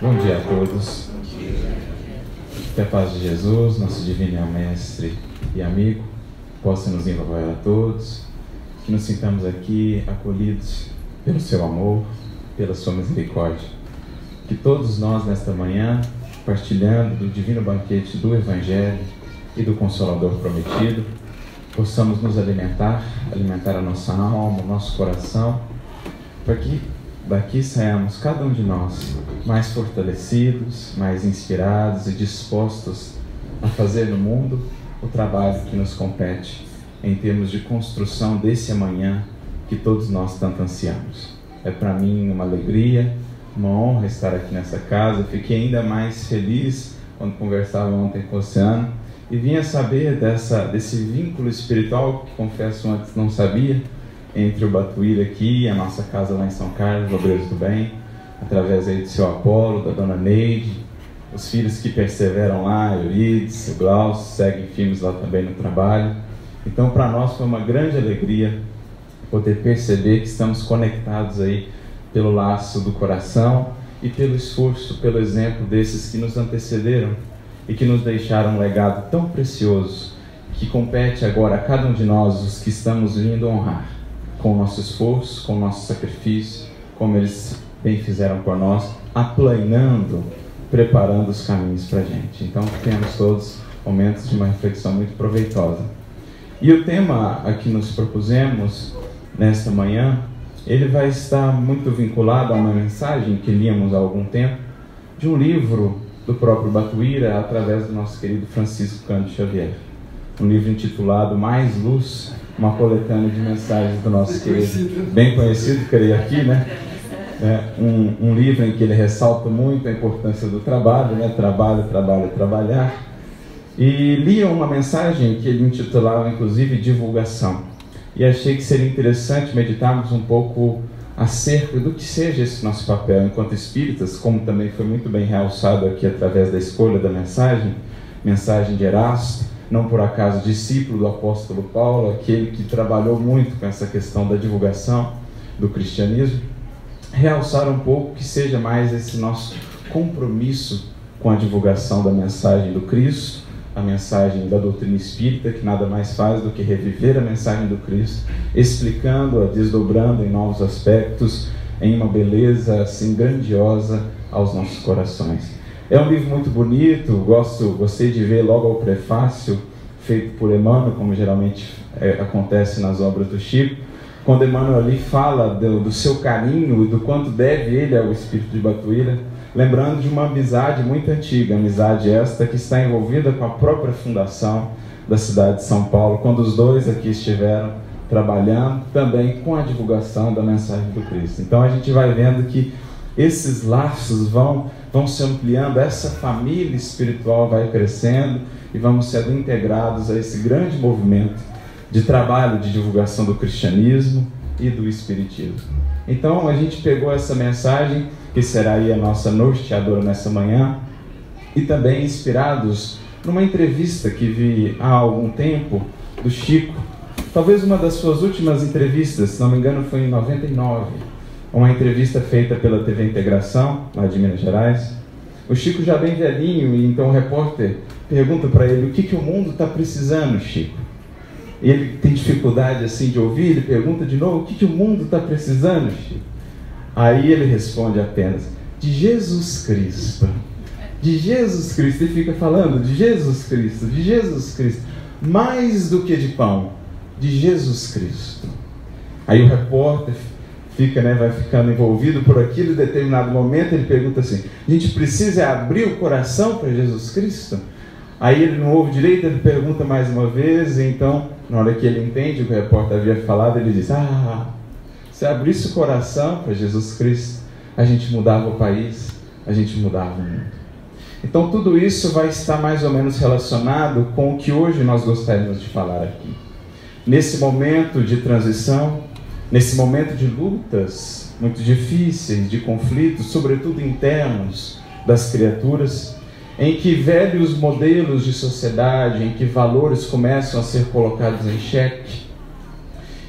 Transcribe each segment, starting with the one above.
Bom dia a todos. Que a paz de Jesus, nosso divino mestre e amigo, possa nos envolver a todos. Que nos sintamos aqui acolhidos pelo seu amor, pela sua misericórdia. Que todos nós nesta manhã, partilhando do divino banquete do Evangelho e do Consolador prometido, possamos nos alimentar, alimentar a nossa alma, o nosso coração, para que daqui saiamos cada um de nós mais fortalecidos, mais inspirados e dispostos a fazer no mundo o trabalho que nos compete em termos de construção desse amanhã que todos nós tanto ansiamos. É para mim uma alegria, uma honra estar aqui nessa casa. Fiquei ainda mais feliz quando conversava ontem com o Oceano e vinha saber dessa, desse vínculo espiritual que confesso antes não sabia entre o Batuíra aqui e a nossa casa lá em São Carlos, Obreiros do Bem, através aí do seu Apolo, da dona Neide, os filhos que perseveram lá, Eurides, o Glaucio, seguem firmes lá também no trabalho. Então, para nós foi uma grande alegria poder perceber que estamos conectados aí pelo laço do coração e pelo esforço, pelo exemplo desses que nos antecederam e que nos deixaram um legado tão precioso que compete agora a cada um de nós, os que estamos vindo honrar com o nosso esforço, com o nosso sacrifício, como eles bem fizeram por nós, aplanando, preparando os caminhos para a gente. Então, temos todos momentos de uma reflexão muito proveitosa. E o tema a que nos propusemos nesta manhã, ele vai estar muito vinculado a uma mensagem que líamos há algum tempo, de um livro do próprio Batuíra, através do nosso querido Francisco Cândido Xavier. Um livro intitulado Mais Luz, uma coletânea de mensagens do nosso querido, conhecido. bem conhecido, creio aqui, né? É, um, um, livro em que ele ressalta muito a importância do trabalho, né? Trabalho, trabalho, trabalhar. E li uma mensagem que ele intitulava, inclusive, Divulgação. E achei que seria interessante meditarmos um pouco acerca do que seja esse nosso papel enquanto espíritas, como também foi muito bem realçado aqui através da escolha da mensagem, mensagem de Erasto, não por acaso discípulo do apóstolo Paulo, aquele que trabalhou muito com essa questão da divulgação do cristianismo, realçar um pouco que seja mais esse nosso compromisso com a divulgação da mensagem do Cristo, a mensagem da doutrina espírita, que nada mais faz do que reviver a mensagem do Cristo, explicando-a, desdobrando em novos aspectos, em uma beleza assim grandiosa aos nossos corações. É um livro muito bonito, gosto, gostei de ver logo ao prefácio, feito por Emmanuel, como geralmente é, acontece nas obras do Chico, quando Emmanuel ali fala do, do, seu carinho e do quanto deve ele ao espírito de Batuíra, lembrando de uma amizade muito antiga, amizade esta que está envolvida com a própria fundação da cidade de São Paulo, quando os dois aqui estiveram trabalhando também com a divulgação da mensagem do Cristo. Então a gente vai vendo que esses laços vão, vão se ampliando, essa família espiritual vai crescendo e vamos sendo integrados a esse grande movimento de trabalho de divulgação do cristianismo e do espiritismo. Então a gente pegou essa mensagem, que será aí a nossa norteadora nessa manhã, e também inspirados numa entrevista que vi há algum tempo do Chico, talvez uma das suas últimas entrevistas, se não me engano foi em 99 uma entrevista feita pela TV Integração, lá de Minas Gerais. O Chico já bem velhinho, e então o repórter pergunta para ele o que, que o mundo está precisando, Chico. Ele tem dificuldade assim de ouvir, ele pergunta de novo o que, que o mundo está precisando, Chico. Aí ele responde apenas, de Jesus Cristo. De Jesus Cristo. Ele fica falando de Jesus Cristo, de Jesus Cristo. Mais do que de pão, de Jesus Cristo. Aí o repórter fica, né, vai ficando envolvido por aquilo, em determinado momento ele pergunta assim: a gente precisa abrir o coração para Jesus Cristo? Aí ele não ouve direito, ele pergunta mais uma vez, então, na hora que ele entende o que o repórter havia falado, ele diz: Ah, se abrisse o coração para Jesus Cristo, a gente mudava o país, a gente mudava o mundo. Então, tudo isso vai estar mais ou menos relacionado com o que hoje nós gostaríamos de falar aqui. Nesse momento de transição, nesse momento de lutas muito difíceis, de conflitos, sobretudo internos das criaturas, em que velhos modelos de sociedade, em que valores começam a ser colocados em xeque,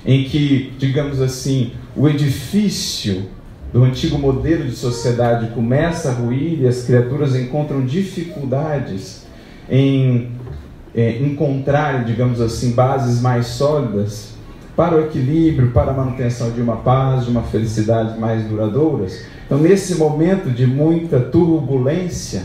em que, digamos assim, o edifício do antigo modelo de sociedade começa a ruir e as criaturas encontram dificuldades em é, encontrar, digamos assim, bases mais sólidas para o equilíbrio, para a manutenção de uma paz, de uma felicidade mais duradouras. Então, nesse momento de muita turbulência,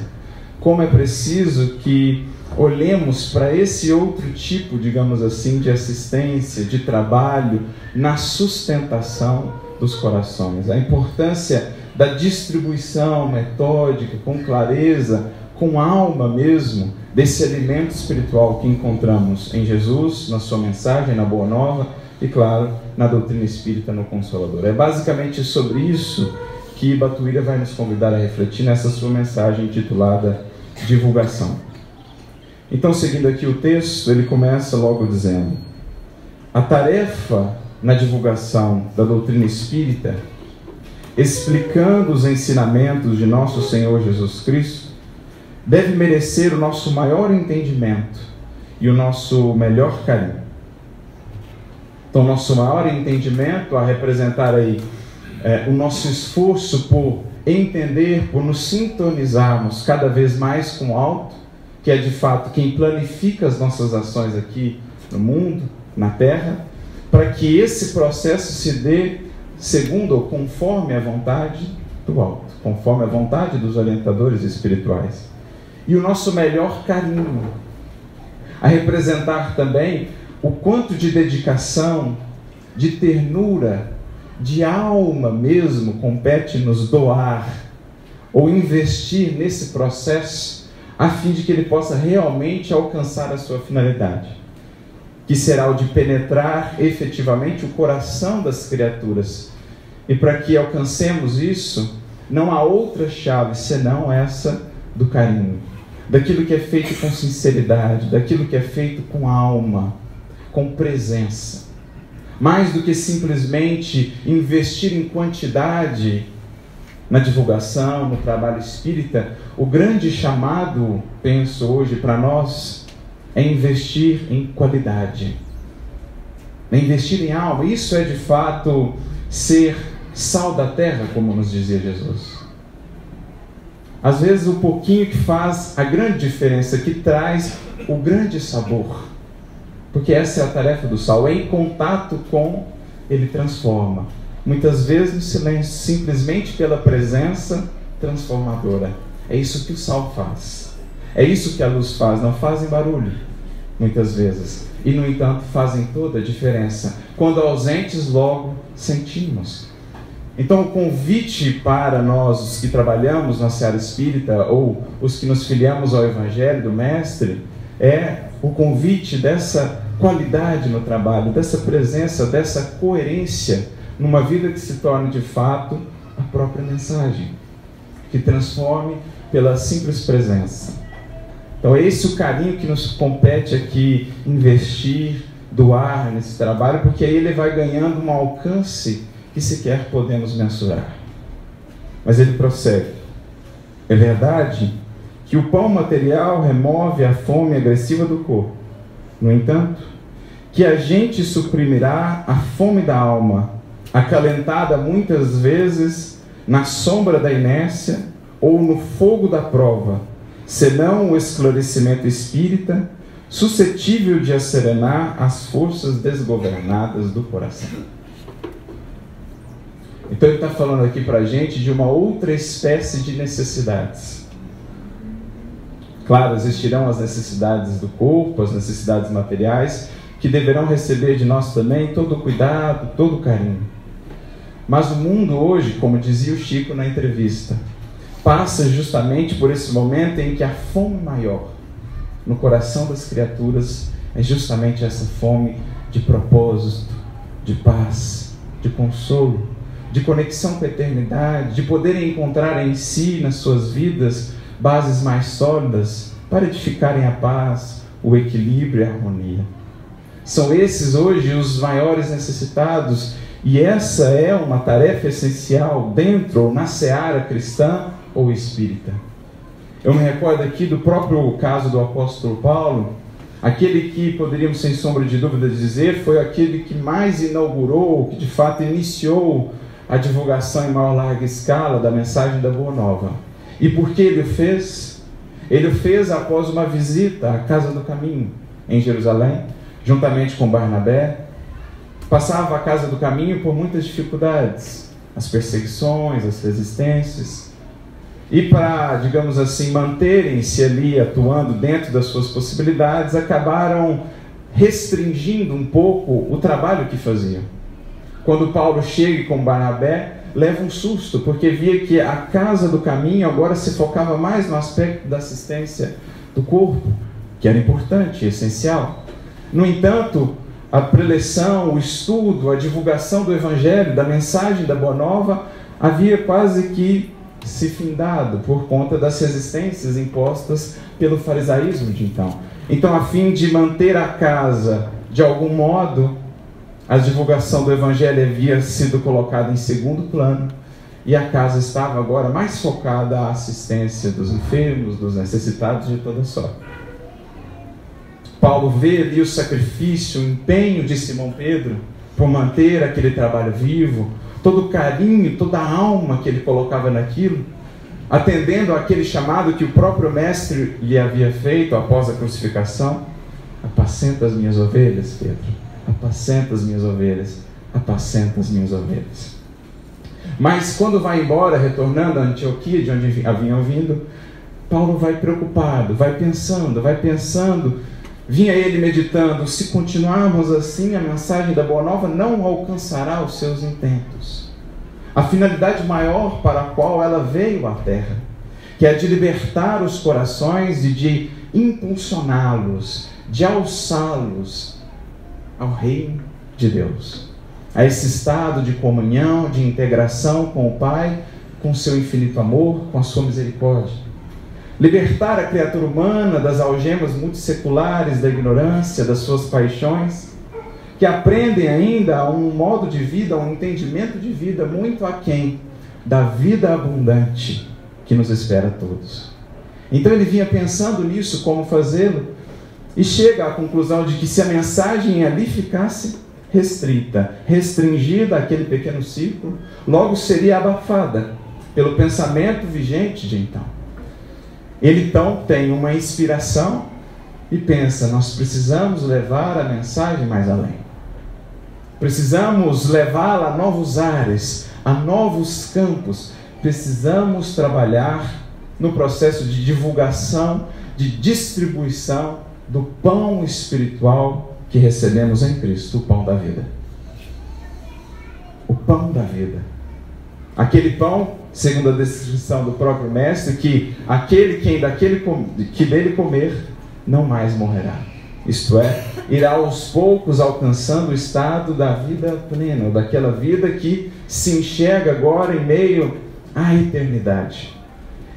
como é preciso que olhemos para esse outro tipo, digamos assim, de assistência, de trabalho na sustentação dos corações. A importância da distribuição metódica, com clareza, com alma mesmo, desse alimento espiritual que encontramos em Jesus, na sua mensagem, na Boa Nova e, claro, na doutrina espírita no Consolador. É basicamente sobre isso que Batuíra vai nos convidar a refletir nessa sua mensagem intitulada Divulgação. Então, seguindo aqui o texto, ele começa logo dizendo: A tarefa na divulgação da doutrina espírita, explicando os ensinamentos de nosso Senhor Jesus Cristo, deve merecer o nosso maior entendimento e o nosso melhor carinho. Então, nosso maior entendimento a representar aí é, o nosso esforço por entender, por nos sintonizarmos cada vez mais com o alto, que é de fato quem planifica as nossas ações aqui no mundo, na terra, para que esse processo se dê segundo ou conforme a vontade do alto, conforme a vontade dos orientadores espirituais. E o nosso melhor carinho, a representar também o quanto de dedicação, de ternura, de alma mesmo compete nos doar ou investir nesse processo a fim de que ele possa realmente alcançar a sua finalidade que será o de penetrar efetivamente o coração das criaturas. E para que alcancemos isso, não há outra chave senão essa do carinho, daquilo que é feito com sinceridade, daquilo que é feito com alma, com presença. Mais do que simplesmente investir em quantidade na divulgação, no trabalho espírita, o grande chamado, penso hoje para nós, é investir em qualidade, é investir em alma. Isso é de fato ser sal da terra, como nos dizia Jesus. Às vezes, o pouquinho que faz a grande diferença, que traz o grande sabor. Porque essa é a tarefa do sal, é em contato com, ele transforma. Muitas vezes no silêncio, simplesmente pela presença transformadora. É isso que o sal faz. É isso que a luz faz, não fazem barulho, muitas vezes. E, no entanto, fazem toda a diferença. Quando ausentes, logo sentimos. Então, o convite para nós, os que trabalhamos na seara espírita, ou os que nos filiamos ao Evangelho do Mestre, é o convite dessa qualidade no trabalho, dessa presença, dessa coerência numa vida que se torne de fato a própria mensagem, que transforme pela simples presença. Então, é esse o carinho que nos compete aqui investir, doar nesse trabalho, porque aí ele vai ganhando um alcance que sequer podemos mensurar. Mas ele prossegue. É verdade que o pão material remove a fome agressiva do corpo. No entanto, que a gente suprimirá a fome da alma, acalentada muitas vezes na sombra da inércia ou no fogo da prova senão o esclarecimento espírita, suscetível de acerenar as forças desgovernadas do coração. Então ele está falando aqui para a gente de uma outra espécie de necessidades. Claro, existirão as necessidades do corpo, as necessidades materiais, que deverão receber de nós também todo o cuidado, todo o carinho. Mas o mundo hoje, como dizia o Chico na entrevista, passa justamente por esse momento em que a fome maior no coração das criaturas é justamente essa fome de propósito, de paz, de consolo, de conexão com a eternidade, de poderem encontrar em si, nas suas vidas, bases mais sólidas para edificarem a paz, o equilíbrio e a harmonia. São esses hoje os maiores necessitados, e essa é uma tarefa essencial dentro ou na seara cristã ou espírita. Eu me recordo aqui do próprio caso do apóstolo Paulo, aquele que poderíamos sem sombra de dúvida dizer foi aquele que mais inaugurou, que de fato iniciou a divulgação em maior larga escala da mensagem da Boa Nova. E por que ele o fez? Ele o fez após uma visita à Casa do Caminho, em Jerusalém, juntamente com Barnabé. Passava a Casa do Caminho por muitas dificuldades, as perseguições, as resistências. E para, digamos assim, manterem-se ali atuando dentro das suas possibilidades, acabaram restringindo um pouco o trabalho que faziam. Quando Paulo chega com Barnabé, leva um susto, porque via que a casa do caminho agora se focava mais no aspecto da assistência do corpo, que era importante, essencial. No entanto, a preleção, o estudo, a divulgação do evangelho, da mensagem da boa nova, havia quase que se findado por conta das resistências impostas pelo farisaísmo de então. Então, a fim de manter a casa de algum modo, a divulgação do evangelho havia sido colocada em segundo plano e a casa estava agora mais focada à assistência dos enfermos, dos necessitados de toda sorte. Paulo vê ali o sacrifício, o empenho de Simão Pedro por manter aquele trabalho vivo, todo o carinho, toda a alma que ele colocava naquilo atendendo àquele chamado que o próprio Mestre lhe havia feito após a crucificação: Apacenta as minhas ovelhas, Pedro, apacenta as minhas ovelhas, apacenta as minhas ovelhas. Mas quando vai embora, retornando a Antioquia, de onde haviam vindo, Paulo vai preocupado, vai pensando, vai pensando. Vinha ele meditando: se continuarmos assim, a mensagem da Boa Nova não alcançará os seus intentos a finalidade maior para a qual ela veio à Terra, que é de libertar os corações e de impulsioná-los, de alçá-los ao reino de Deus, a esse estado de comunhão, de integração com o Pai, com seu infinito amor, com a sua misericórdia. Libertar a criatura humana das algemas multisseculares da ignorância, das suas paixões que aprendem ainda a um modo de vida, a um entendimento de vida muito aquém da vida abundante que nos espera a todos. Então ele vinha pensando nisso, como fazê-lo, e chega à conclusão de que se a mensagem ali ficasse restrita, restringida àquele pequeno círculo, logo seria abafada pelo pensamento vigente de então. Ele então tem uma inspiração e pensa: nós precisamos levar a mensagem mais além. Precisamos levá-la a novos ares, a novos campos. Precisamos trabalhar no processo de divulgação, de distribuição do pão espiritual que recebemos em Cristo, o pão da vida. O pão da vida. Aquele pão, segundo a descrição do próprio mestre, que aquele quem daquele que dele comer não mais morrerá isto é, irá aos poucos alcançando o estado da vida plena, daquela vida que se enxerga agora em meio à eternidade,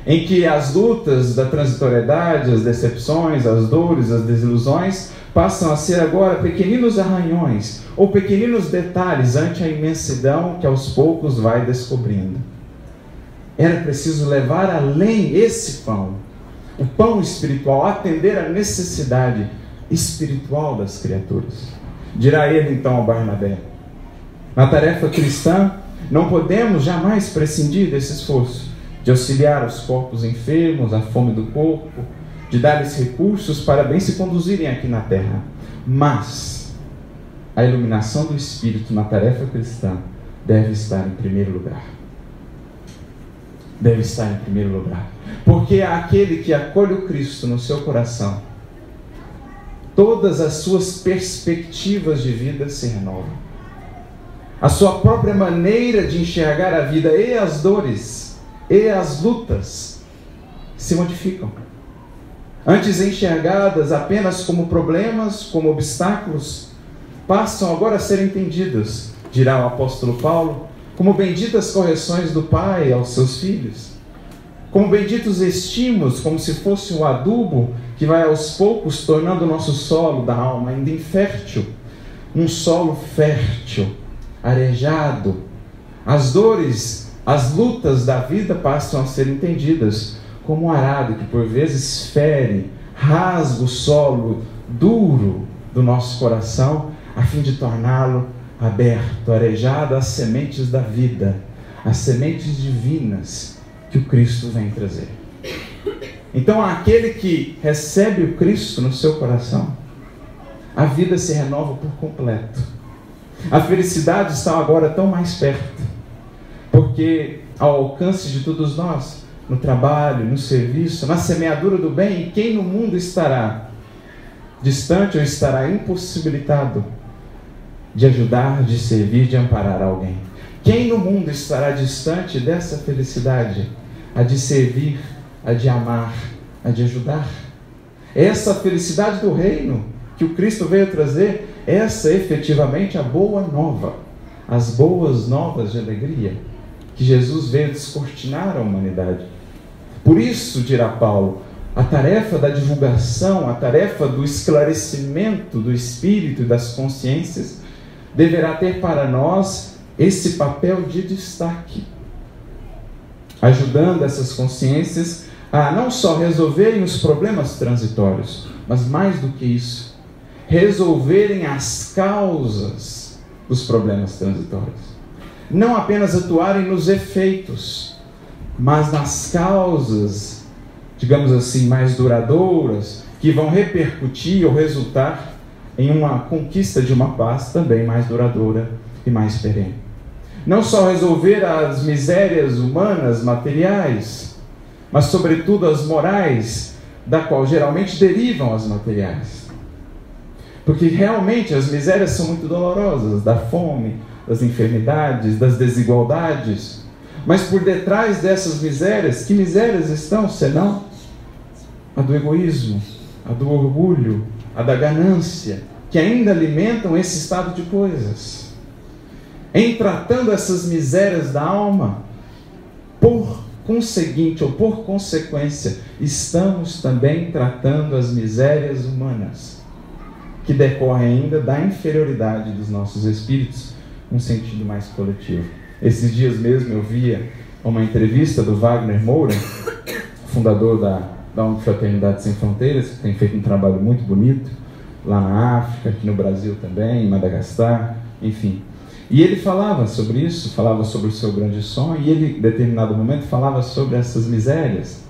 em que as lutas da transitoriedade, as decepções, as dores, as desilusões passam a ser agora pequeninos arranhões ou pequeninos detalhes ante a imensidão que aos poucos vai descobrindo. Era preciso levar além esse pão, o pão espiritual, atender à necessidade espiritual das criaturas. Dirá ele então ao Barnabé: Na tarefa cristã, não podemos jamais prescindir desse esforço de auxiliar os corpos enfermos, a fome do corpo, de dar-lhes recursos para bem se conduzirem aqui na terra. Mas a iluminação do espírito na tarefa cristã deve estar em primeiro lugar. Deve estar em primeiro lugar. Porque aquele que acolhe o Cristo no seu coração todas as suas perspectivas de vida se renovam. A sua própria maneira de enxergar a vida e as dores e as lutas se modificam. Antes enxergadas apenas como problemas, como obstáculos, passam agora a ser entendidas, dirá o apóstolo Paulo, como benditas correções do Pai aos seus filhos, como benditos estímulos, como se fosse um adubo que vai aos poucos tornando o nosso solo da alma ainda infértil, um solo fértil, arejado. As dores, as lutas da vida passam a ser entendidas como um arado que por vezes fere, rasga o solo duro do nosso coração, a fim de torná-lo aberto, arejado às sementes da vida, às sementes divinas que o Cristo vem trazer. Então, aquele que recebe o Cristo no seu coração, a vida se renova por completo. A felicidade está agora tão mais perto, porque ao alcance de todos nós, no trabalho, no serviço, na semeadura do bem, quem no mundo estará distante ou estará impossibilitado de ajudar, de servir, de amparar alguém? Quem no mundo estará distante dessa felicidade, a de servir, a de amar, a de ajudar? Essa felicidade do reino que o Cristo veio trazer, essa é efetivamente a boa nova, as boas novas de alegria que Jesus veio descortinar a humanidade. Por isso, dirá Paulo, a tarefa da divulgação, a tarefa do esclarecimento do espírito e das consciências deverá ter para nós esse papel de destaque, ajudando essas consciências a não só resolverem os problemas transitórios, mas mais do que isso, resolverem as causas dos problemas transitórios. Não apenas atuarem nos efeitos, mas nas causas, digamos assim, mais duradouras, que vão repercutir ou resultar em uma conquista de uma paz também mais duradoura e mais perene. Não só resolver as misérias humanas, materiais, mas sobretudo as morais, da qual geralmente derivam as materiais. Porque realmente as misérias são muito dolorosas, da fome, das enfermidades, das desigualdades. Mas por detrás dessas misérias, que misérias estão, senão a do egoísmo, a do orgulho, a da ganância, que ainda alimentam esse estado de coisas. Em tratando essas misérias da alma, por conseguinte ou por consequência, estamos também tratando as misérias humanas, que decorrem ainda da inferioridade dos nossos espíritos, num sentido mais coletivo. Esses dias mesmo eu via uma entrevista do Wagner Moura, fundador da da Fraternidade Sem Fronteiras, que tem feito um trabalho muito bonito lá na África, aqui no Brasil também, em Madagascar, enfim. E ele falava sobre isso, falava sobre o seu grande sonho, e ele, em determinado momento, falava sobre essas misérias.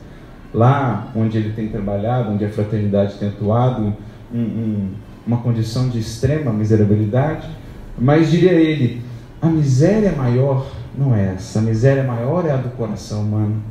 Lá onde ele tem trabalhado, onde a fraternidade tem atuado, um, um, uma condição de extrema miserabilidade, mas diria ele, a miséria maior não é essa, a miséria maior é a do coração humano.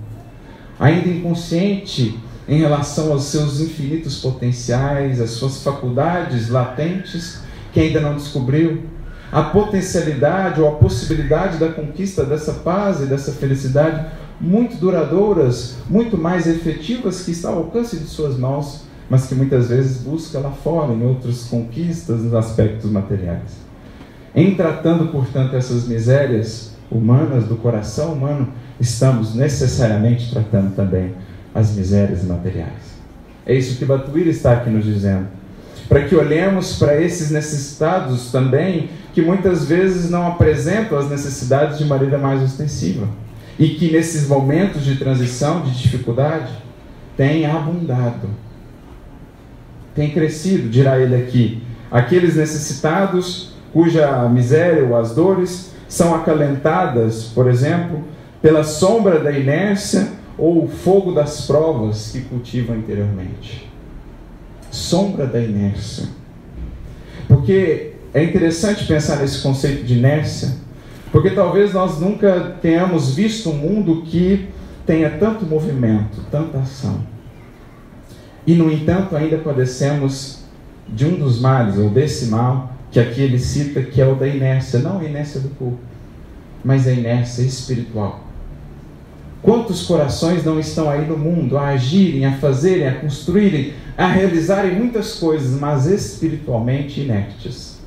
Ainda inconsciente, em relação aos seus infinitos potenciais, às suas faculdades latentes que ainda não descobriu, a potencialidade ou a possibilidade da conquista dessa paz e dessa felicidade muito duradouras, muito mais efetivas que está ao alcance de suas mãos, mas que muitas vezes busca lá fora em outras conquistas nos aspectos materiais. Em tratando, portanto, essas misérias humanas do coração humano, estamos necessariamente tratando também as misérias materiais. É isso que Batuíra está aqui nos dizendo. Para que olhemos para esses necessitados também, que muitas vezes não apresentam as necessidades de maneira mais ostensiva. E que nesses momentos de transição, de dificuldade, têm abundado. Tem crescido, dirá ele aqui. Aqueles necessitados cuja miséria ou as dores são acalentadas, por exemplo, pela sombra da inércia ou o fogo das provas que cultivam interiormente. Sombra da inércia. Porque é interessante pensar nesse conceito de inércia, porque talvez nós nunca tenhamos visto um mundo que tenha tanto movimento, tanta ação. E, no entanto, ainda padecemos de um dos males, ou desse mal, que aqui ele cita, que é o da inércia, não a inércia do corpo, mas a inércia espiritual. Quantos corações não estão aí no mundo a agirem, a fazerem, a construírem, a realizarem muitas coisas, mas espiritualmente inertes,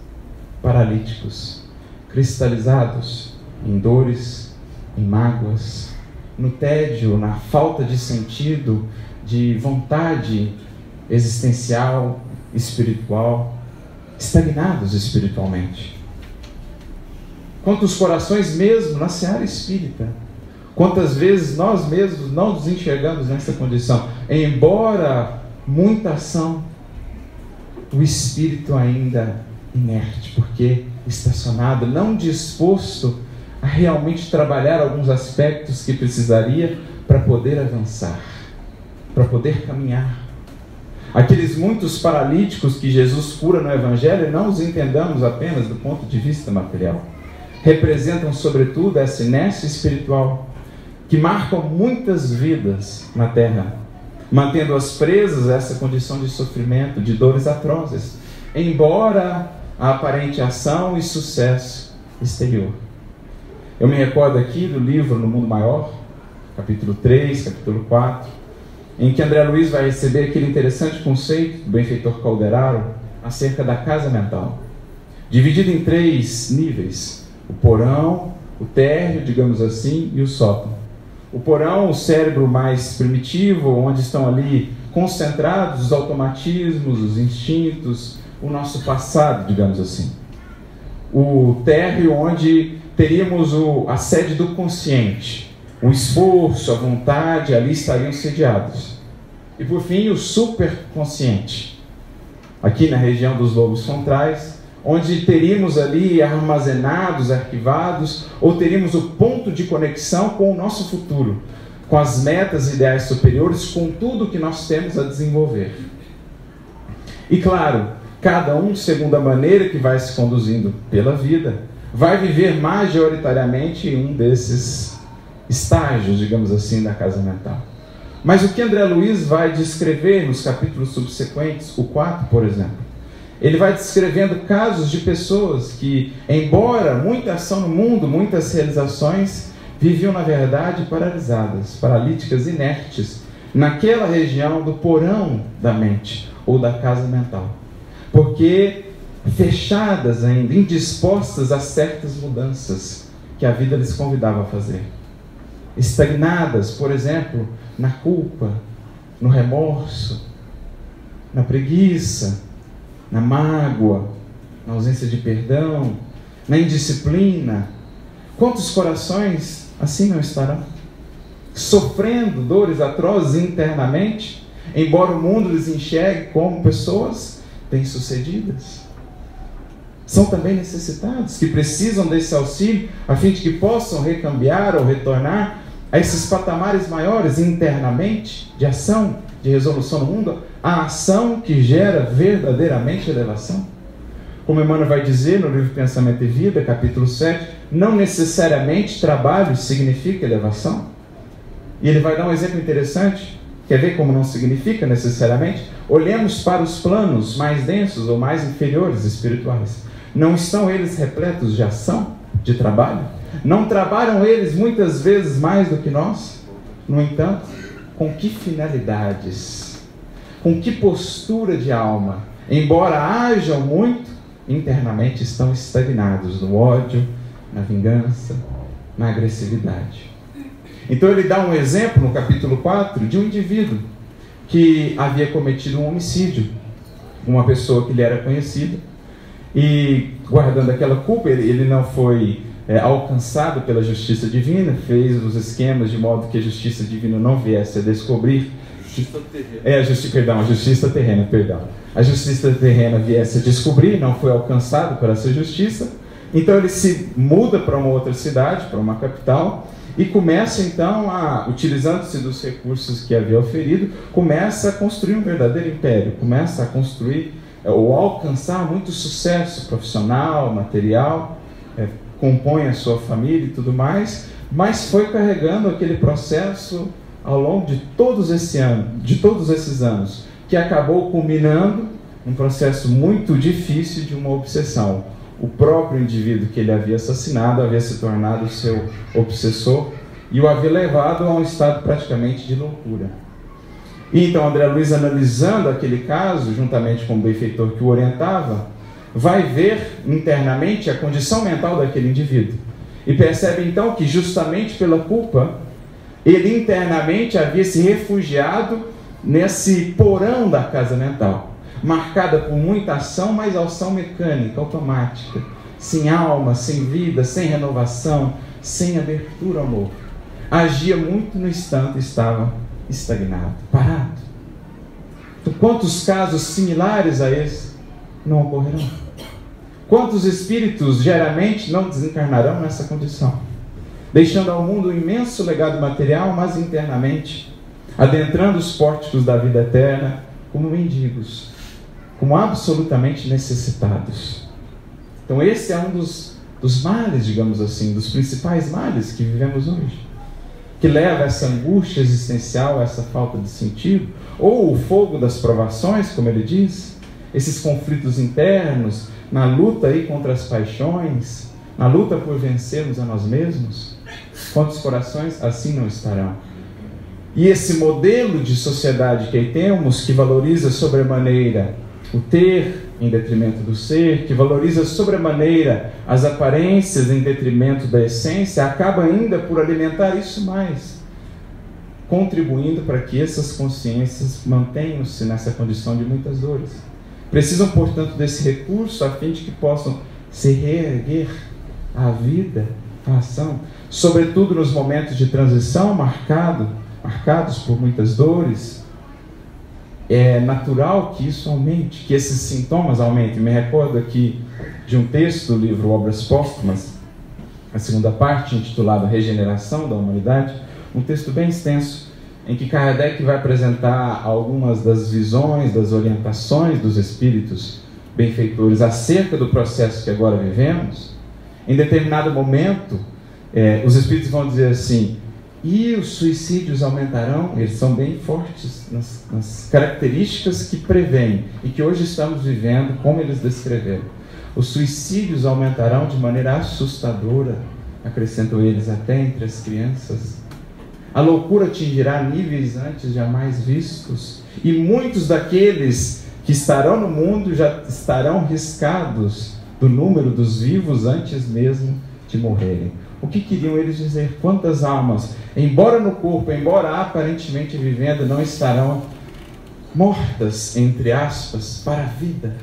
paralíticos, cristalizados em dores, em mágoas, no tédio, na falta de sentido, de vontade existencial, espiritual, estagnados espiritualmente. Quantos corações mesmo na seara espírita Quantas vezes nós mesmos não nos enxergamos nessa condição? Embora muita ação, o espírito ainda inerte, porque estacionado, não disposto a realmente trabalhar alguns aspectos que precisaria para poder avançar, para poder caminhar. Aqueles muitos paralíticos que Jesus cura no Evangelho, não os entendamos apenas do ponto de vista material. Representam, sobretudo, essa inércia espiritual que marcam muitas vidas na terra, mantendo-as presas a essa condição de sofrimento, de dores atrozes, embora a aparente ação e sucesso exterior. Eu me recordo aqui do livro No Mundo Maior, capítulo 3, capítulo 4, em que André Luiz vai receber aquele interessante conceito do benfeitor Calderaro acerca da casa mental, dividido em três níveis: o porão, o térreo, digamos assim, e o sótão. O porão, o cérebro mais primitivo, onde estão ali concentrados os automatismos, os instintos, o nosso passado, digamos assim. O térreo, onde teríamos o, a sede do consciente, o esforço, a vontade, ali estariam sediados. E por fim, o superconsciente, aqui na região dos lobos frontais, onde teríamos ali armazenados, arquivados, ou teríamos o ponto de conexão com o nosso futuro, com as metas ideais superiores, com tudo que nós temos a desenvolver. E claro, cada um segundo a maneira que vai se conduzindo pela vida, vai viver majoritariamente um desses estágios, digamos assim, da casa mental. Mas o que André Luiz vai descrever nos capítulos subsequentes, o 4, por exemplo, ele vai descrevendo casos de pessoas que, embora muita ação no mundo, muitas realizações, viviam na verdade paralisadas, paralíticas, inertes, naquela região do porão da mente ou da casa mental. Porque fechadas ainda, indispostas a certas mudanças que a vida lhes convidava a fazer. Estagnadas, por exemplo, na culpa, no remorso, na preguiça, na mágoa, na ausência de perdão, na indisciplina. Quantos corações assim não estarão? Sofrendo dores atrozes internamente, embora o mundo lhes enxergue como pessoas bem-sucedidas são também necessitados, que precisam desse auxílio a fim de que possam recambiar ou retornar a esses patamares maiores internamente de ação, de resolução no mundo, a ação que gera verdadeiramente elevação. Como Emmanuel vai dizer no livro Pensamento e Vida, capítulo 7, não necessariamente trabalho significa elevação. E ele vai dar um exemplo interessante. Quer ver como não significa necessariamente? Olhemos para os planos mais densos ou mais inferiores espirituais. Não estão eles repletos de ação, de trabalho? Não trabalham eles muitas vezes mais do que nós? No entanto, com que finalidades? Com que postura de alma? Embora hajam muito, internamente estão estagnados no ódio, na vingança, na agressividade. Então ele dá um exemplo no capítulo 4 de um indivíduo que havia cometido um homicídio. Uma pessoa que lhe era conhecida e guardando aquela culpa, ele, ele não foi é, alcançado pela justiça divina, fez os esquemas de modo que a justiça divina não viesse a descobrir. Justiça terrena. É, a justiça, perdão, a justiça terrena, perdão. A justiça terrena viesse a descobrir, não foi alcançado por essa justiça. Então ele se muda para uma outra cidade, para uma capital, e começa então a, utilizando-se dos recursos que havia oferido, começa a construir um verdadeiro império, começa a construir é, ou alcançar muito sucesso profissional, material, é, compõe a sua família e tudo mais, mas foi carregando aquele processo ao longo de todos esse ano, de todos esses anos, que acabou culminando um processo muito difícil de uma obsessão. O próprio indivíduo que ele havia assassinado havia se tornado seu obsessor e o havia levado a um estado praticamente de loucura. E então André Luiz, analisando aquele caso, juntamente com o benfeitor que o orientava, vai ver internamente a condição mental daquele indivíduo. E percebe então que, justamente pela culpa, ele internamente havia se refugiado nesse porão da casa mental, marcada por muita ação, mas ação mecânica, automática, sem alma, sem vida, sem renovação, sem abertura ao novo. Agia muito no instante, estava estagnado, parado. Então, quantos casos similares a esse não ocorrerão? Quantos espíritos geralmente não desencarnarão nessa condição? Deixando ao mundo um imenso legado material, mas internamente, adentrando os pórticos da vida eterna como mendigos, como absolutamente necessitados. Então, esse é um dos, dos males, digamos assim, dos principais males que vivemos hoje que leva essa angústia existencial, essa falta de sentido, ou o fogo das provações, como ele diz, esses conflitos internos, na luta aí contra as paixões, na luta por vencermos a nós mesmos, quantos corações assim não estarão? E esse modelo de sociedade que aí temos, que valoriza sobremaneira o ter, em detrimento do ser, que valoriza sobremaneira as aparências em detrimento da essência, acaba ainda por alimentar isso mais, contribuindo para que essas consciências mantenham-se nessa condição de muitas dores. Precisam, portanto, desse recurso a fim de que possam se reerguer à vida, à ação, sobretudo nos momentos de transição marcado, marcados por muitas dores, é natural que isso aumente, que esses sintomas aumentem. Me recordo aqui de um texto do livro Obras Póstumas, a segunda parte, intitulada Regeneração da Humanidade, um texto bem extenso, em que Kardec vai apresentar algumas das visões, das orientações dos espíritos benfeitores acerca do processo que agora vivemos. Em determinado momento, é, os espíritos vão dizer assim: e os suicídios aumentarão, eles são bem fortes nas, nas características que prevêem e que hoje estamos vivendo, como eles descreveram. Os suicídios aumentarão de maneira assustadora, acrescentam eles, até entre as crianças. A loucura atingirá níveis antes jamais vistos, e muitos daqueles que estarão no mundo já estarão riscados do número dos vivos antes mesmo de morrerem. O que queriam eles dizer? Quantas almas, embora no corpo, embora aparentemente vivendo, não estarão mortas, entre aspas, para a vida,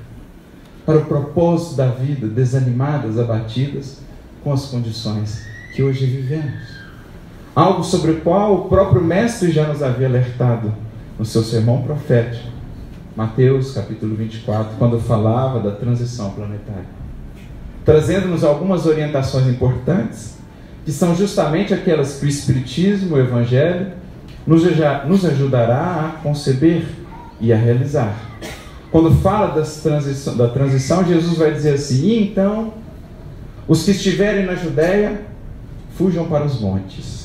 para o propósito da vida, desanimadas, abatidas com as condições que hoje vivemos. Algo sobre o qual o próprio Mestre já nos havia alertado no seu sermão profético, Mateus capítulo 24, quando falava da transição planetária, trazendo-nos algumas orientações importantes que são justamente aquelas que o Espiritismo, o Evangelho, nos, ajudará a conceber e a realizar. Quando fala transição, da transição, Jesus vai dizer assim: e então, os que estiverem na Judéia, fujam para os montes.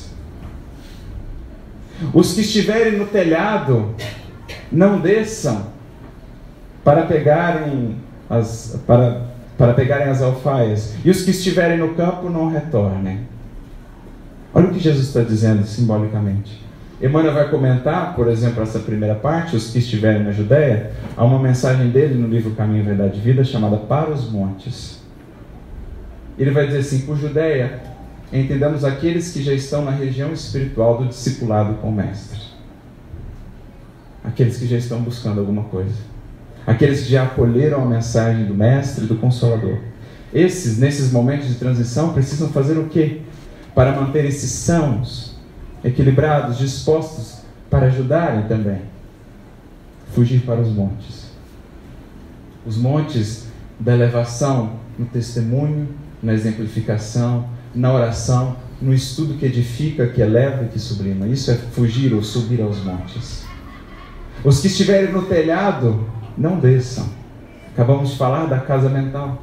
Os que estiverem no telhado, não desçam para pegarem as, para, para pegarem as alfaias. E os que estiverem no campo, não retornem. Olha o que Jesus está dizendo simbolicamente. Emmanuel vai comentar, por exemplo, essa primeira parte, os que estiverem na Judéia, há uma mensagem dele no livro Caminho, Verdade e Vida, chamada Para os Montes. Ele vai dizer assim: por Judéia, entendamos aqueles que já estão na região espiritual do discipulado com o Mestre. Aqueles que já estão buscando alguma coisa. Aqueles que já acolheram a mensagem do Mestre do Consolador. Esses, nesses momentos de transição, precisam fazer o quê? para manterem-se sãos, equilibrados, dispostos para ajudarem também. Fugir para os montes. Os montes da elevação no testemunho, na exemplificação, na oração, no estudo que edifica, que eleva e que sublima. Isso é fugir ou subir aos montes. Os que estiverem no telhado, não desçam. Acabamos de falar da casa mental.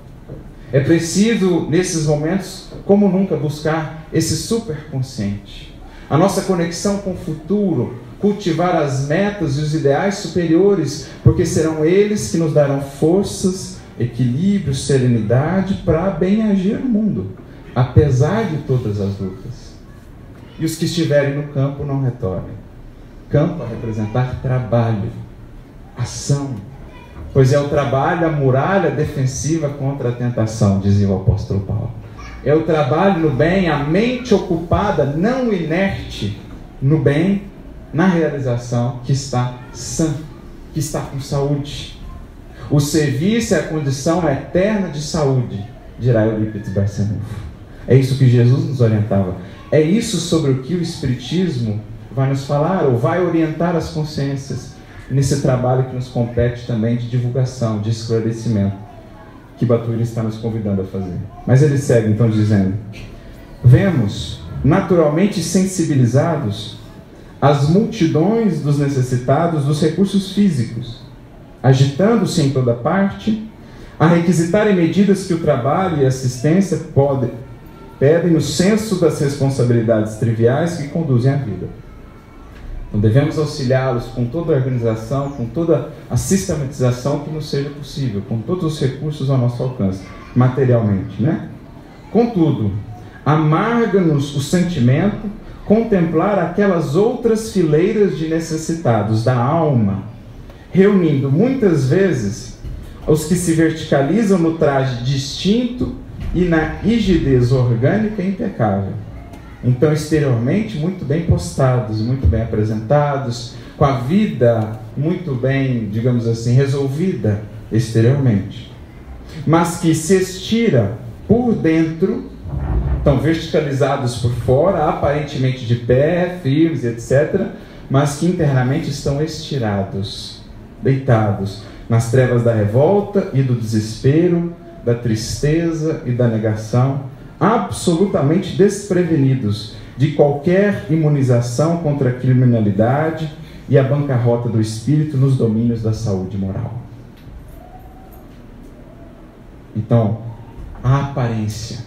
É preciso, nesses momentos, como nunca, buscar esse superconsciente. A nossa conexão com o futuro, cultivar as metas e os ideais superiores, porque serão eles que nos darão forças, equilíbrio, serenidade para bem agir no mundo, apesar de todas as lutas. E os que estiverem no campo não retornem. Campo a representar trabalho, ação, pois é o trabalho, a muralha defensiva contra a tentação, dizia o apóstolo Paulo. É o trabalho no bem, a mente ocupada, não inerte, no bem, na realização, que está sã, que está com saúde. O serviço é a condição eterna de saúde, dirá Eurípides Barçanufo. É isso que Jesus nos orientava. É isso sobre o que o Espiritismo vai nos falar, ou vai orientar as consciências nesse trabalho que nos compete também de divulgação, de esclarecimento. que Batuíra está nos convidando a fazer. Mas ele segue então dizendo: Vemos, naturalmente sensibilizados, as multidões dos necessitados dos recursos físicos, agitando-se em toda parte, a requisitarem medidas que o trabalho e a assistência podem, pedem no senso das responsabilidades triviais que conduzem à vida. Então devemos auxiliá-los com toda a organização, com toda a sistematização que nos seja possível, com todos os recursos ao nosso alcance, materialmente, né? Contudo, amarga-nos o sentimento contemplar aquelas outras fileiras de necessitados da alma, reunindo muitas vezes os que se verticalizam no traje distinto e na rigidez orgânica impecável. Então, exteriormente, muito bem postados, muito bem apresentados, com a vida muito bem, digamos assim, resolvida exteriormente, mas que se estira por dentro estão verticalizados por fora, aparentemente de pé, firmes, etc., mas que internamente estão estirados, deitados nas trevas da revolta e do desespero, da tristeza e da negação, absolutamente desprevenidos de qualquer imunização contra a criminalidade e a bancarrota do espírito nos domínios da saúde moral. Então, a aparência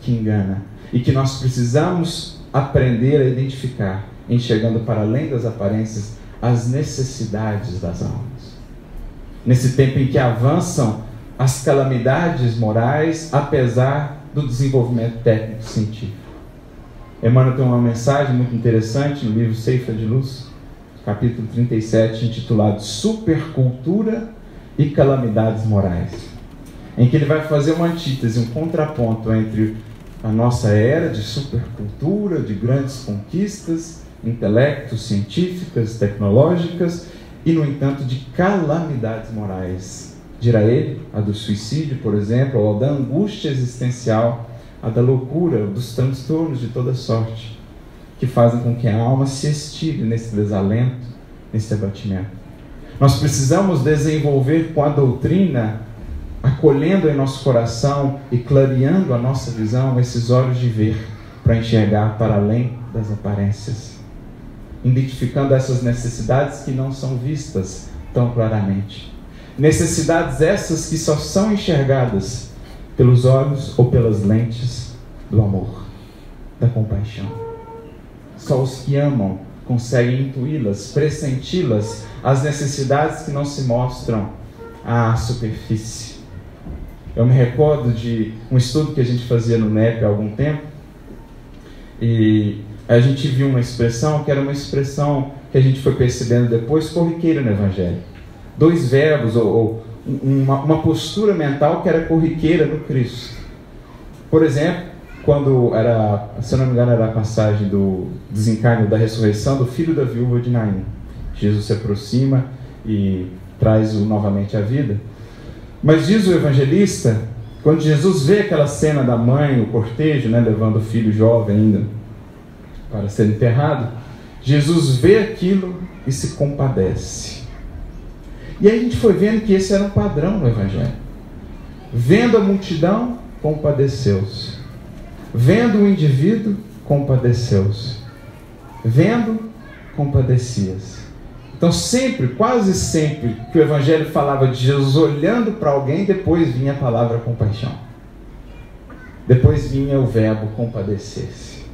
que engana e que nós precisamos aprender a identificar, enxergando para além das aparências as necessidades das almas. Nesse tempo em que avançam as calamidades morais, apesar do desenvolvimento técnico-científico. Emmanuel tem uma mensagem muito interessante no livro Ceifa de Luz, capítulo 37, intitulado Supercultura e Calamidades Morais, em que ele vai fazer uma antítese, um contraponto entre a nossa era de supercultura, de grandes conquistas, intelectos, científicas, tecnológicas e, no entanto, de calamidades morais. Dirá ele, a do suicídio, por exemplo, ou da angústia existencial, a da loucura, dos transtornos de toda sorte, que fazem com que a alma se estire nesse desalento, nesse abatimento. Nós precisamos desenvolver com a doutrina acolhendo em nosso coração e clareando a nossa visão esses olhos de ver para enxergar para além das aparências, identificando essas necessidades que não são vistas tão claramente. Necessidades essas que só são enxergadas pelos olhos ou pelas lentes do amor, da compaixão. Só os que amam conseguem intuí-las, pressenti-las, as necessidades que não se mostram à superfície. Eu me recordo de um estudo que a gente fazia no NEP há algum tempo, e a gente viu uma expressão que era uma expressão que a gente foi percebendo depois, corriqueira no Evangelho. Dois verbos, ou, ou uma, uma postura mental que era corriqueira no Cristo. Por exemplo, quando era, se não me engano, era a passagem do desencarne da ressurreição do filho da viúva de Naim. Jesus se aproxima e traz-o novamente à vida. Mas diz o evangelista, quando Jesus vê aquela cena da mãe, o cortejo, né, levando o filho jovem ainda para ser enterrado, Jesus vê aquilo e se compadece. E aí a gente foi vendo que esse era um padrão no Evangelho. Vendo a multidão, compadeceu-se. Vendo o indivíduo, compadeceu-se. Vendo, compadecia-se. Então, sempre, quase sempre, que o Evangelho falava de Jesus olhando para alguém, depois vinha a palavra compaixão. Depois vinha o verbo compadecer-se.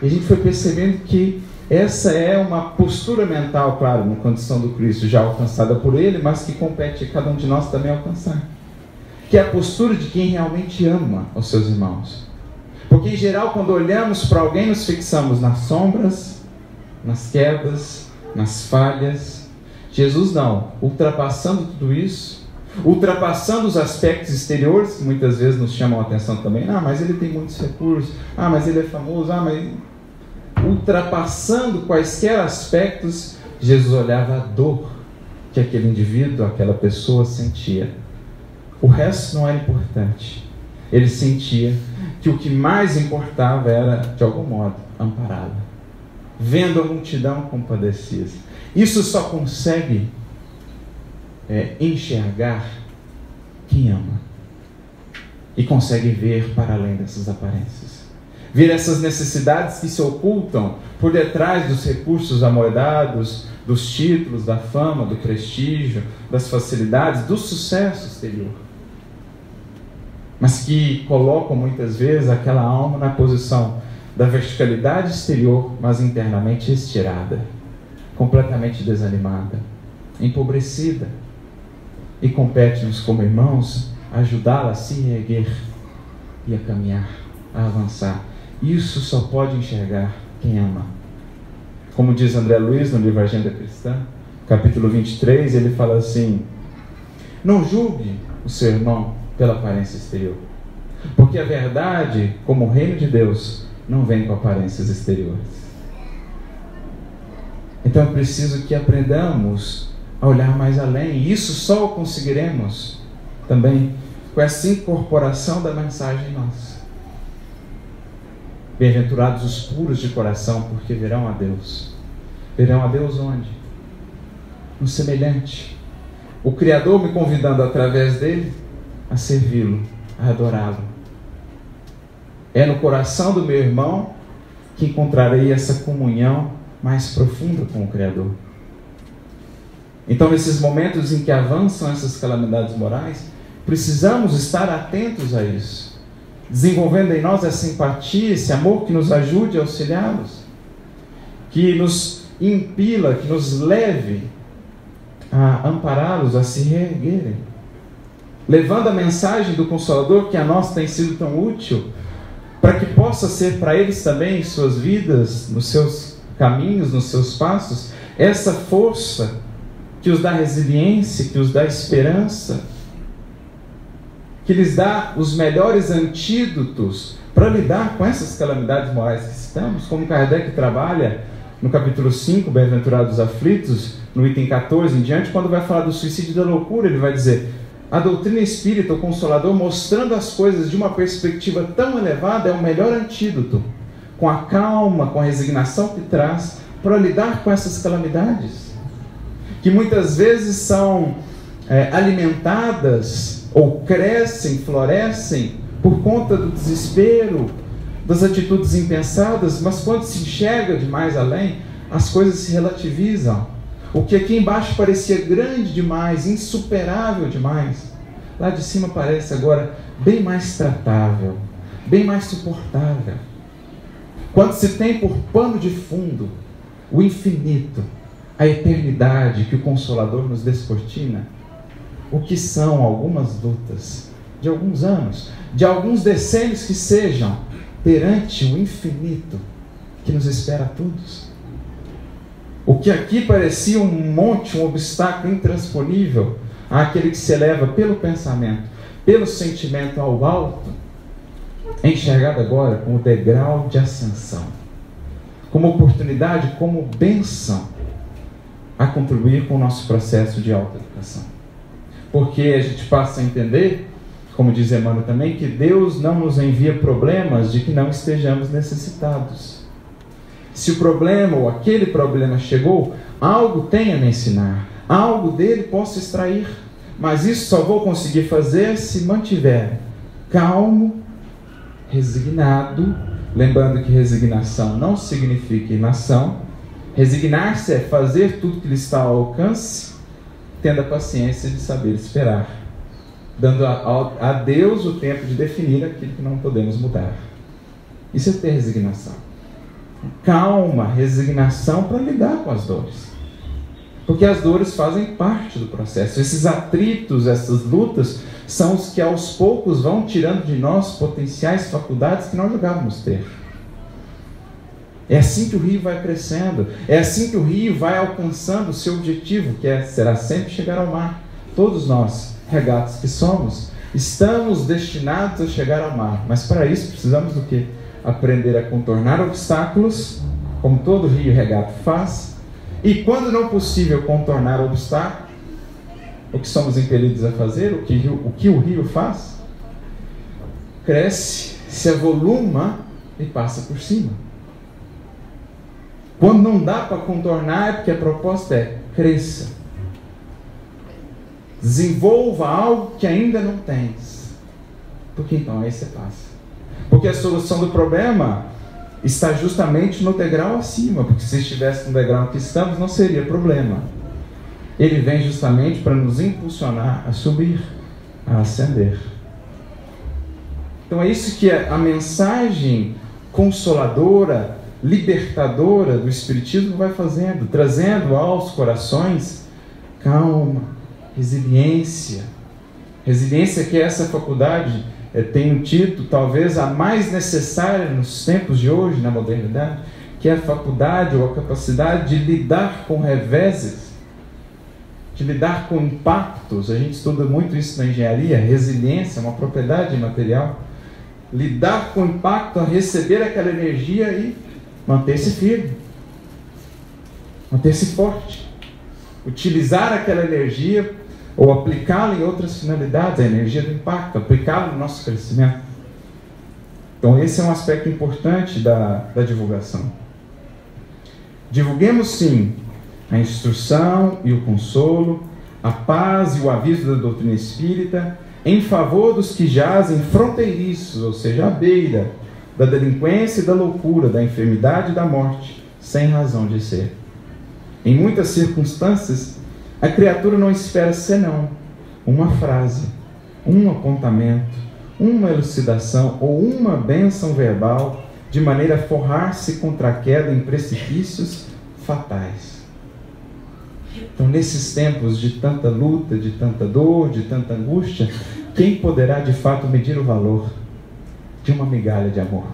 E a gente foi percebendo que essa é uma postura mental, claro, na condição do Cristo, já alcançada por Ele, mas que compete a cada um de nós também alcançar. Que é a postura de quem realmente ama os seus irmãos. Porque, em geral, quando olhamos para alguém, nos fixamos nas sombras, nas quedas, nas falhas. Jesus não, ultrapassando tudo isso, ultrapassando os aspectos exteriores que muitas vezes nos chamam a atenção também. Ah, mas ele tem muitos recursos. Ah, mas ele é famoso. Ah, mas ultrapassando quaisquer aspectos, Jesus olhava a dor que aquele indivíduo, aquela pessoa sentia. O resto não era importante. Ele sentia que o que mais importava era, de algum modo, ampará-la vendo a multidão compadecida. Isso só consegue é, enxergar quem ama. e consegue ver para além dessas aparências. Ver essas necessidades que se ocultam por detrás dos recursos amoedados, dos títulos, da fama, do prestígio, das facilidades, do sucesso exterior. Mas que colocam muitas vezes aquela alma na posição da verticalidade exterior, mas internamente estirada, completamente desanimada, empobrecida. E compete-nos como irmãos ajudá-la a se reerguer e a caminhar, a avançar. Isso só pode enxergar quem ama. Como diz André Luiz no livro Agenda Cristã, capítulo 23, ele fala assim: Não julgue o seu irmão pela aparência exterior, porque a verdade, como o reino de Deus, não vem com aparências exteriores. Então é preciso que aprendamos a olhar mais além, e isso só o conseguiremos também com essa incorporação da mensagem nossa. Bem-aventurados os puros de coração, porque verão a Deus. Verão a Deus onde? No semelhante. O Criador me convidando através dele a servi-lo, a adorá-lo. É no coração do meu irmão que encontrarei essa comunhão mais profunda com o Criador. Então, nesses momentos em que avançam essas calamidades morais, precisamos estar atentos a isso, desenvolvendo em nós essa empatia, esse amor que nos ajude a auxiliá-los, que nos impila, que nos leve a ampará-los, a se reerguerem, levando a mensagem do Consolador que a nós tem sido tão útil, para que possa ser para eles também, em suas vidas, nos seus caminhos, nos seus passos, essa força que os dá resiliência, que os dá esperança, que lhes dá os melhores antídotos para lidar com essas calamidades morais que estamos, como Kardec trabalha no capítulo 5, Bem-aventurados aflitos, no item 14 em diante, quando vai falar do suicídio da loucura, ele vai dizer: a doutrina espírita, o consolador, mostrando as coisas de uma perspectiva tão elevada, é o melhor antídoto, com a calma, com a resignação que traz para lidar com essas calamidades que muitas vezes são é, alimentadas ou crescem, florescem por conta do desespero, das atitudes impensadas, mas quando se enxerga de mais além, as coisas se relativizam. O que aqui embaixo parecia grande demais, insuperável demais, lá de cima parece agora bem mais tratável, bem mais suportável. Quando se tem por pano de fundo o infinito, a eternidade que o Consolador nos descortina, o que são algumas lutas de alguns anos, de alguns decênios que sejam, perante o infinito que nos espera a todos. O que aqui parecia um monte, um obstáculo intransponível, àquele que se eleva pelo pensamento, pelo sentimento ao alto, é enxergado agora como degrau de ascensão, como oportunidade, como bênção a contribuir com o nosso processo de autoeducação. Porque a gente passa a entender, como diz Emmanuel também, que Deus não nos envia problemas de que não estejamos necessitados. Se o problema ou aquele problema chegou, algo tem a me ensinar, algo dele posso extrair. Mas isso só vou conseguir fazer se mantiver calmo, resignado, lembrando que resignação não significa inação, Resignar-se é fazer tudo que lhe está ao alcance, tendo a paciência de saber esperar, dando a, a Deus o tempo de definir aquilo que não podemos mudar. Isso é ter resignação. Calma, resignação para lidar com as dores. Porque as dores fazem parte do processo. Esses atritos, essas lutas, são os que aos poucos vão tirando de nós potenciais faculdades que não julgávamos ter. É assim que o rio vai crescendo, é assim que o rio vai alcançando o seu objetivo, que é, será sempre chegar ao mar. Todos nós, regatos que somos, estamos destinados a chegar ao mar, mas para isso precisamos do que? Aprender a contornar obstáculos, como todo rio regato faz, e quando não possível contornar obstáculos, o que somos impelidos a fazer, o que, o que o rio faz, cresce, se avoluma e passa por cima. Quando não dá para contornar, é porque a proposta é cresça. Desenvolva algo que ainda não tens. Porque então aí você passa. Porque a solução do problema está justamente no degrau acima, porque se estivesse no degrau que estamos, não seria problema. Ele vem justamente para nos impulsionar a subir, a ascender. Então é isso que é a mensagem consoladora, libertadora do Espiritismo vai fazendo, trazendo aos corações calma, resiliência. Resiliência que é essa faculdade é, tem um título talvez a mais necessária nos tempos de hoje, na modernidade, que é a faculdade ou a capacidade de lidar com reveses, de lidar com impactos. A gente estuda muito isso na engenharia, resiliência, uma propriedade material. Lidar com o impacto, a receber aquela energia e manter-se firme, manter-se forte, utilizar aquela energia ou aplicá-la em outras finalidades, a energia do impacto, aplicá-la no nosso crescimento. Então, esse é um aspecto importante da, da divulgação. Divulguemos sim a instrução e o consolo, a paz e o aviso da doutrina espírita em favor dos que jazem fronteiriços, ou seja, à beira da delinquência e da loucura, da enfermidade e da morte, sem razão de ser. Em muitas circunstâncias, a criatura não espera senão uma frase, um apontamento, uma elucidação ou uma bênção verbal, de maneira a forrar-se contra a queda em precipícios fatais. Então, nesses tempos de tanta luta, de tanta dor, de tanta angústia, quem poderá de fato medir o valor de uma migalha de amor,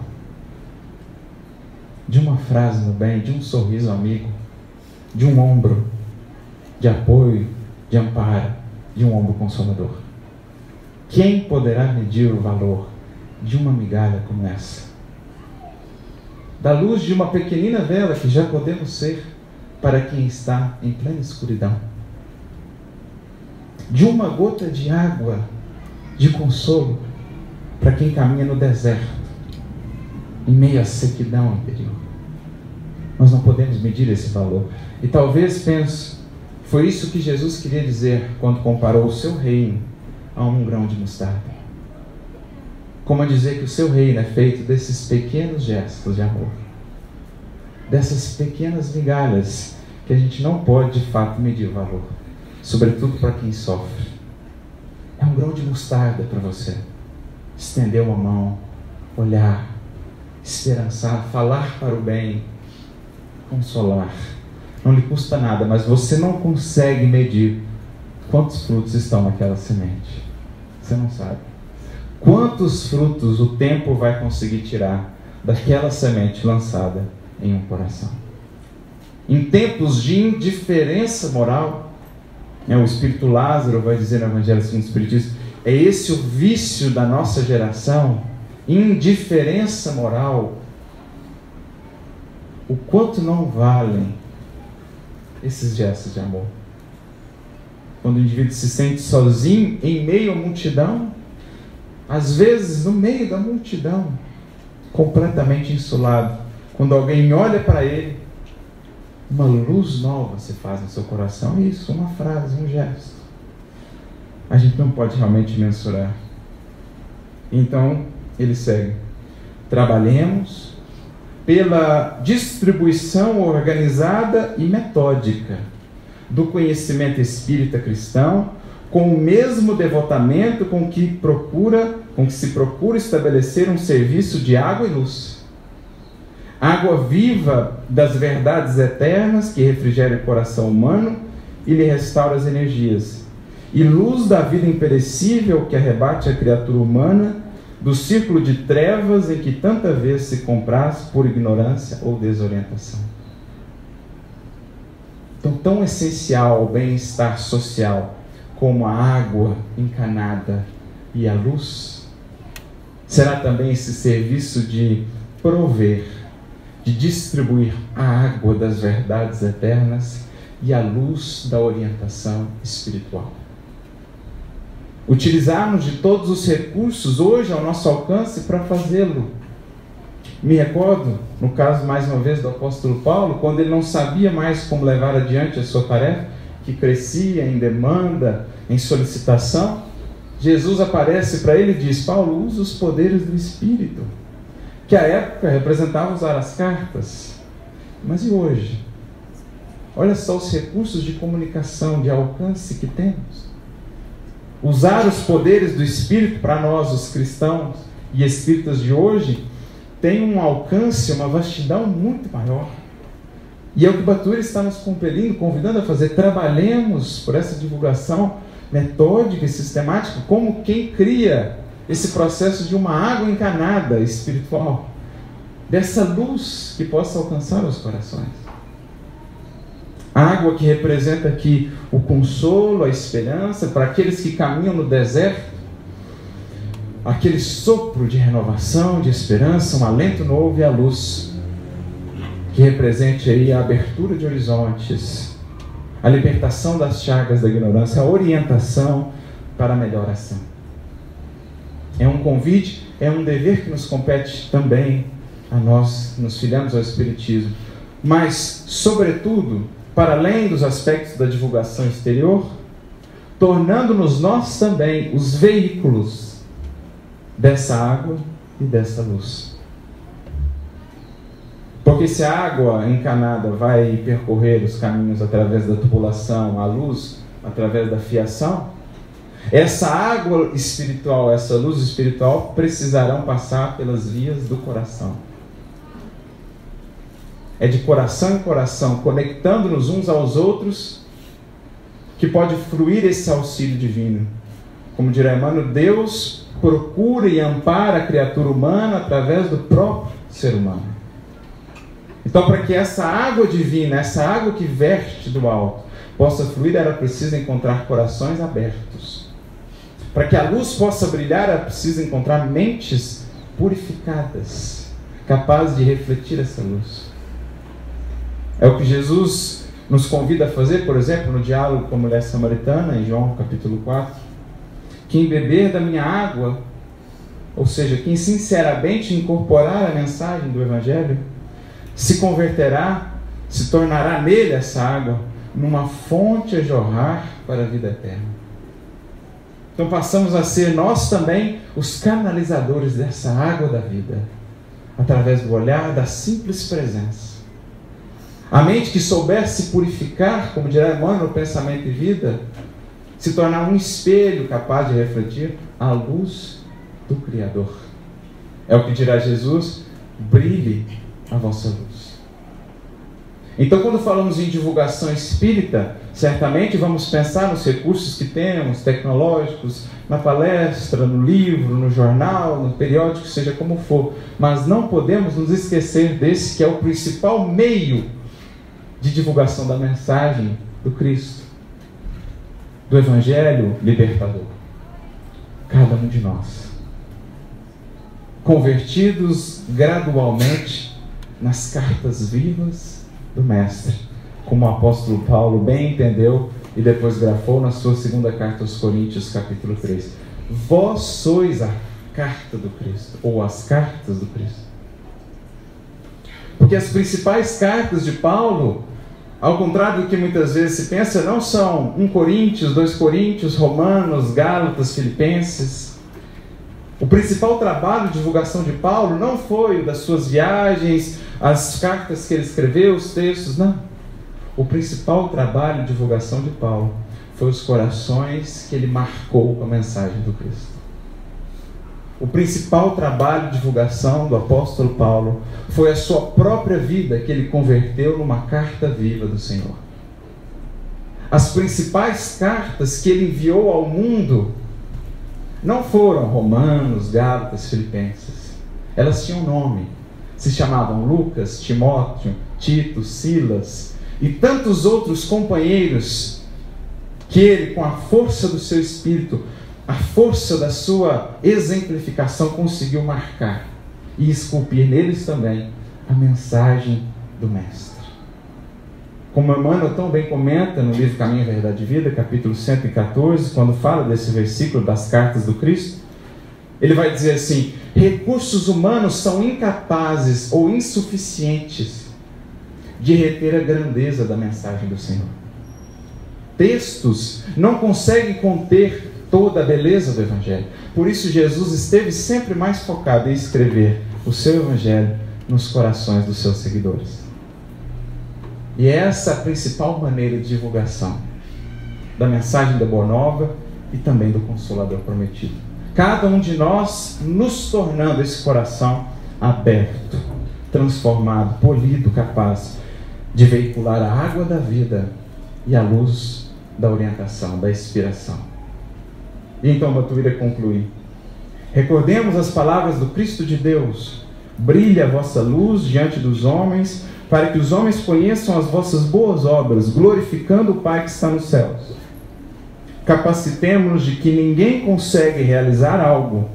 de uma frase no bem, de um sorriso amigo, de um ombro de apoio, de amparo, de um ombro consolador. Quem poderá medir o valor de uma migalha como essa? Da luz de uma pequenina vela que já podemos ser para quem está em plena escuridão. De uma gota de água de consolo para quem caminha no deserto, em meio à sequidão interior. Nós não podemos medir esse valor. E talvez pense, foi isso que Jesus queria dizer quando comparou o seu reino a um grão de mostarda. Como a dizer que o seu reino é feito desses pequenos gestos de amor, dessas pequenas migalhas que a gente não pode de fato medir o valor, sobretudo para quem sofre. É um grão de mostarda para você estender uma mão, olhar, esperançar, falar para o bem, consolar. Não lhe custa nada, mas você não consegue medir quantos frutos estão naquela semente. Você não sabe. Quantos frutos o tempo vai conseguir tirar daquela semente lançada em um coração? Em tempos de indiferença moral, né, o Espírito Lázaro vai dizer no Evangelho segundo o Espiritismo, é esse o vício da nossa geração? Indiferença moral. O quanto não valem esses gestos de amor? Quando o indivíduo se sente sozinho em meio à multidão, às vezes no meio da multidão, completamente insulado, quando alguém olha para ele, uma luz nova se faz no seu coração. Isso, uma frase, um gesto a gente não pode realmente mensurar. Então, ele segue: trabalhemos pela distribuição organizada e metódica do conhecimento espírita cristão, com o mesmo devotamento com que procura, com que se procura estabelecer um serviço de água e luz. Água viva das verdades eternas que refrigera o coração humano e lhe restaura as energias e luz da vida imperecível que arrebate a criatura humana do círculo de trevas em que tanta vez se compraz por ignorância ou desorientação. Então, tão essencial ao bem-estar social como a água encanada e a luz, será também esse serviço de prover, de distribuir a água das verdades eternas e a luz da orientação espiritual utilizarmos de todos os recursos hoje ao nosso alcance para fazê-lo. Me recordo, no caso mais uma vez do apóstolo Paulo, quando ele não sabia mais como levar adiante a sua tarefa, que crescia em demanda, em solicitação, Jesus aparece para ele e diz: Paulo, usa os poderes do Espírito, que à época representavam usar as cartas. Mas e hoje? Olha só os recursos de comunicação, de alcance que temos. Usar os poderes do Espírito para nós, os cristãos e espíritas de hoje, tem um alcance, uma vastidão muito maior. E é o que Batura está nos compelindo, convidando a fazer. Trabalhemos por essa divulgação metódica e sistemática, como quem cria esse processo de uma água encanada espiritual, dessa luz que possa alcançar os corações. Água que representa aqui o consolo, a esperança para aqueles que caminham no deserto, aquele sopro de renovação, de esperança, um alento novo e a luz que represente aí a abertura de horizontes, a libertação das chagas da ignorância, a orientação para a melhor ação. É um convite, é um dever que nos compete também a nós, nos filiamos ao Espiritismo, mas, sobretudo, para além dos aspectos da divulgação exterior, tornando-nos nós também os veículos dessa água e dessa luz. Porque se a água encanada vai percorrer os caminhos através da tubulação, a luz através da fiação, essa água espiritual, essa luz espiritual precisarão passar pelas vias do coração é de coração em coração, conectando-nos uns aos outros, que pode fluir esse auxílio divino. Como dirá Emmanuel, Deus procura e ampara a criatura humana através do próprio ser humano. Então, para que essa água divina, essa água que verte do alto, possa fluir, era preciso encontrar corações abertos. Para que a luz possa brilhar, era preciso encontrar mentes purificadas, capazes de refletir essa luz. É o que Jesus nos convida a fazer, por exemplo, no diálogo com a mulher samaritana, em João capítulo 4. Quem beber da minha água, ou seja, quem sinceramente incorporar a mensagem do Evangelho, se converterá, se tornará nele essa água, numa fonte a jorrar para a vida eterna. Então passamos a ser nós também os canalizadores dessa água da vida, através do olhar da simples presença a mente que souber se purificar, como dirá Emmanuel, pensamento e vida, se tornar um espelho capaz de refletir a luz do Criador. É o que dirá Jesus: brilhe a vossa luz. Então, quando falamos em divulgação espírita, certamente vamos pensar nos recursos que temos, tecnológicos, na palestra, no livro, no jornal, no periódico, seja como for, mas não podemos nos esquecer desse que é o principal meio de divulgação da mensagem do Cristo, do Evangelho libertador. Cada um de nós. Convertidos gradualmente nas cartas vivas do Mestre, como o apóstolo Paulo bem entendeu e depois grafou na sua segunda carta aos Coríntios, capítulo 3. Vós sois a carta do Cristo, ou as cartas do Cristo. Porque as principais cartas de Paulo ao contrário do que muitas vezes se pensa, não são 1 Coríntios, 2 Coríntios, Romanos, Gálatas, Filipenses. O principal trabalho de divulgação de Paulo não foi o das suas viagens, as cartas que ele escreveu, os textos, não. O principal trabalho de divulgação de Paulo foi os corações que ele marcou com a mensagem do Cristo. O principal trabalho de divulgação do apóstolo Paulo foi a sua própria vida que ele converteu numa carta viva do Senhor. As principais cartas que ele enviou ao mundo não foram Romanos, Gálatas, Filipenses. Elas tinham nome. Se chamavam Lucas, Timóteo, Tito, Silas e tantos outros companheiros que ele, com a força do seu espírito, a força da sua exemplificação conseguiu marcar e esculpir neles também a mensagem do Mestre. Como Emmanuel tão bem comenta no livro Caminho, Verdade e Vida, capítulo 114, quando fala desse versículo das cartas do Cristo, ele vai dizer assim: recursos humanos são incapazes ou insuficientes de reter a grandeza da mensagem do Senhor. Textos não conseguem conter toda a beleza do Evangelho. Por isso, Jesus esteve sempre mais focado em escrever o seu Evangelho nos corações dos seus seguidores. E é essa a principal maneira de divulgação da mensagem da Boa Nova e também do Consolador Prometido. Cada um de nós nos tornando esse coração aberto, transformado, polido, capaz de veicular a água da vida e a luz da orientação, da inspiração. E então Batuíra conclui: Recordemos as palavras do Cristo de Deus. Brilha a vossa luz diante dos homens, para que os homens conheçam as vossas boas obras, glorificando o Pai que está nos céus. Capacitemos-nos de que ninguém consegue realizar algo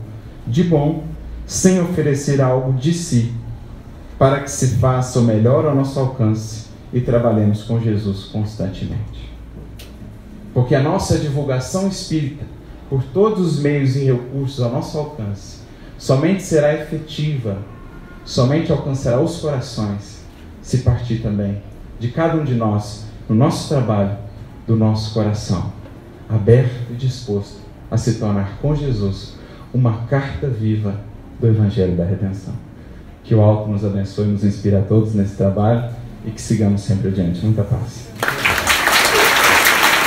de bom sem oferecer algo de si, para que se faça o melhor ao nosso alcance e trabalhemos com Jesus constantemente. Porque a nossa divulgação espírita, por todos os meios e recursos ao nosso alcance, somente será efetiva, somente alcançará os corações, se partir também de cada um de nós, no nosso trabalho, do nosso coração, aberto e disposto a se tornar com Jesus uma carta viva do Evangelho da Redenção. Que o alto nos abençoe e nos inspire a todos nesse trabalho e que sigamos sempre adiante. Muita paz.